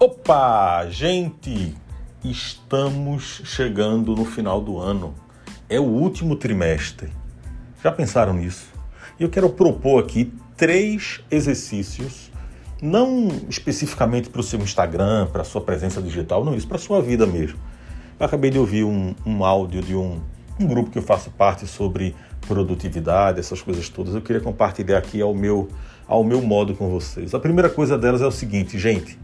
Opa, gente, estamos chegando no final do ano. É o último trimestre. Já pensaram nisso? Eu quero propor aqui três exercícios, não especificamente para o seu Instagram, para a sua presença digital, não, isso para a sua vida mesmo. Eu acabei de ouvir um, um áudio de um, um grupo que eu faço parte sobre produtividade, essas coisas todas. Eu queria compartilhar aqui ao meu, ao meu modo com vocês. A primeira coisa delas é o seguinte, gente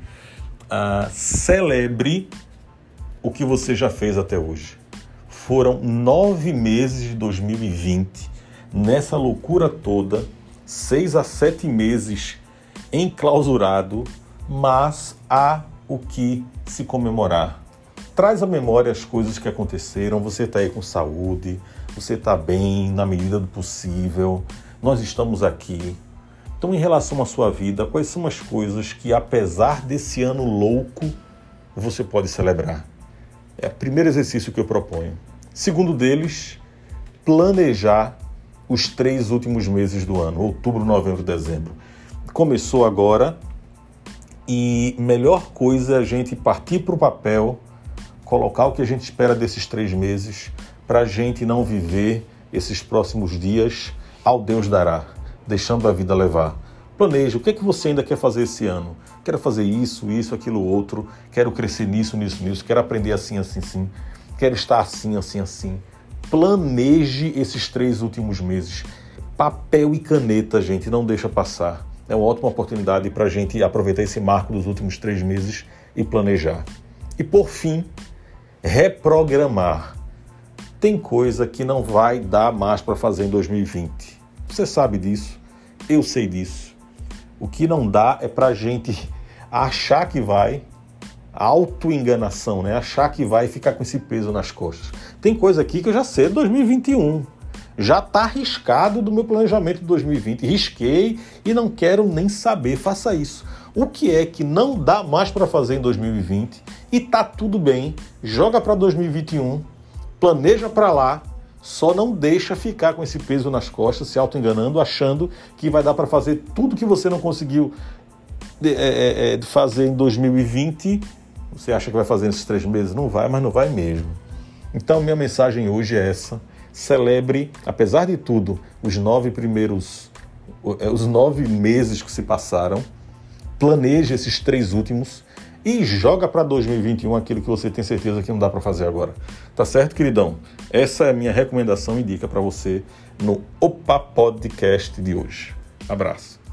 uh, celebre o que você já fez até hoje. Foram nove meses de 2020, nessa loucura toda, seis a sete meses enclausurado, mas há o que se comemorar. Traz à memória as coisas que aconteceram. Você está aí com saúde, você está bem na medida do possível. Nós estamos aqui, então, em relação à sua vida, quais são as coisas que, apesar desse ano louco, você pode celebrar? É o primeiro exercício que eu proponho. Segundo deles, planejar os três últimos meses do ano, outubro, novembro, dezembro. Começou agora e melhor coisa é a gente partir para o papel, colocar o que a gente espera desses três meses, para a gente não viver esses próximos dias ao Deus dará deixando a vida levar. Planeje o que é que você ainda quer fazer esse ano. Quero fazer isso, isso, aquilo, outro. Quero crescer nisso, nisso, nisso. Quero aprender assim, assim, assim. Quero estar assim, assim, assim. Planeje esses três últimos meses. Papel e caneta, gente, não deixa passar. É uma ótima oportunidade para a gente aproveitar esse marco dos últimos três meses e planejar. E por fim, reprogramar. Tem coisa que não vai dar mais para fazer em 2020 você sabe disso, eu sei disso. O que não dá é para gente achar que vai, autoenganação, né? Achar que vai ficar com esse peso nas costas. Tem coisa aqui que eu já sei, 2021. Já está arriscado do meu planejamento de 2020. Risquei e não quero nem saber. Faça isso. O que é que não dá mais para fazer em 2020 e tá tudo bem. Joga para 2021, planeja para lá só não deixa ficar com esse peso nas costas, se auto-enganando, achando que vai dar para fazer tudo que você não conseguiu é, é, é, fazer em 2020. Você acha que vai fazer nesses três meses? Não vai, mas não vai mesmo. Então, minha mensagem hoje é essa. Celebre, apesar de tudo, os nove primeiros, os nove meses que se passaram. Planeje esses três últimos e joga para 2021 aquilo que você tem certeza que não dá para fazer agora. Tá certo, queridão? Essa é a minha recomendação e dica para você no Opa Podcast de hoje. Abraço.